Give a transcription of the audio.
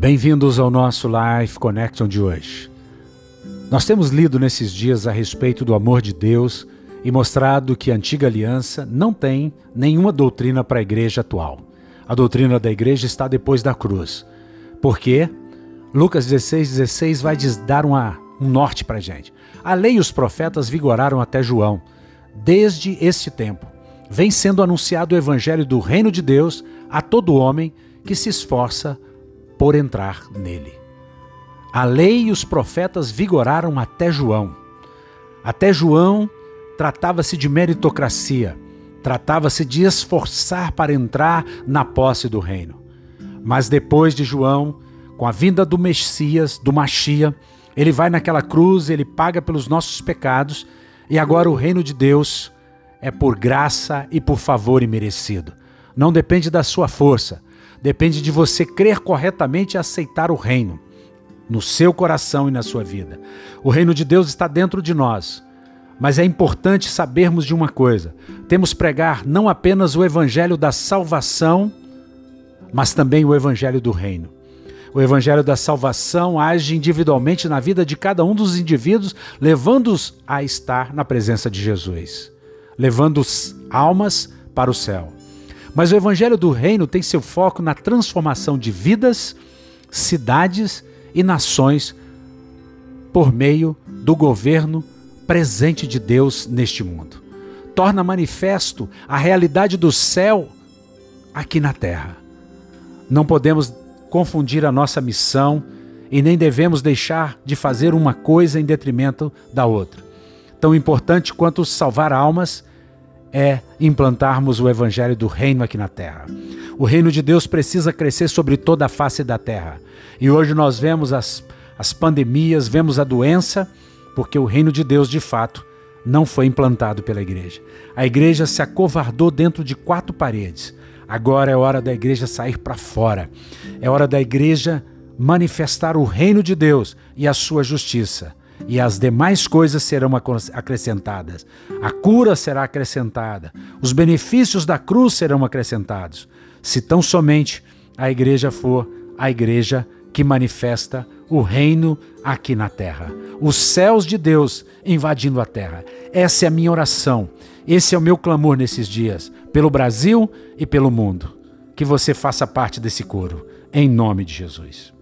Bem-vindos ao nosso Life Connection de hoje. Nós temos lido nesses dias a respeito do amor de Deus e mostrado que a antiga aliança não tem nenhuma doutrina para a igreja atual. A doutrina da igreja está depois da cruz. Por quê? Lucas 16, 16 vai dar uma, um norte para a gente. A lei e os profetas vigoraram até João. Desde este tempo, vem sendo anunciado o evangelho do reino de Deus a todo homem que se esforça por entrar nele. A lei e os profetas vigoraram até João. Até João tratava-se de meritocracia, tratava-se de esforçar para entrar na posse do reino. Mas depois de João, com a vinda do Messias, do Machia, ele vai naquela cruz, ele paga pelos nossos pecados, e agora o reino de Deus é por graça e por favor imerecido. Não depende da sua força, Depende de você crer corretamente e aceitar o reino no seu coração e na sua vida. O reino de Deus está dentro de nós. Mas é importante sabermos de uma coisa: temos pregar não apenas o evangelho da salvação, mas também o evangelho do reino. O evangelho da salvação age individualmente na vida de cada um dos indivíduos, levando-os a estar na presença de Jesus, levando almas para o céu. Mas o Evangelho do Reino tem seu foco na transformação de vidas, cidades e nações por meio do governo presente de Deus neste mundo. Torna manifesto a realidade do céu aqui na terra. Não podemos confundir a nossa missão e nem devemos deixar de fazer uma coisa em detrimento da outra. Tão importante quanto salvar almas é implantarmos o evangelho do reino aqui na terra. O reino de Deus precisa crescer sobre toda a face da terra. E hoje nós vemos as, as pandemias, vemos a doença, porque o reino de Deus, de fato, não foi implantado pela igreja. A igreja se acovardou dentro de quatro paredes. Agora é hora da igreja sair para fora. É hora da igreja manifestar o reino de Deus e a sua justiça e as demais coisas serão acrescentadas. A cura será acrescentada, os benefícios da cruz serão acrescentados, se tão somente a igreja for a igreja que manifesta o reino aqui na terra. Os céus de Deus invadindo a terra. Essa é a minha oração. Esse é o meu clamor nesses dias, pelo Brasil e pelo mundo. Que você faça parte desse coro, em nome de Jesus.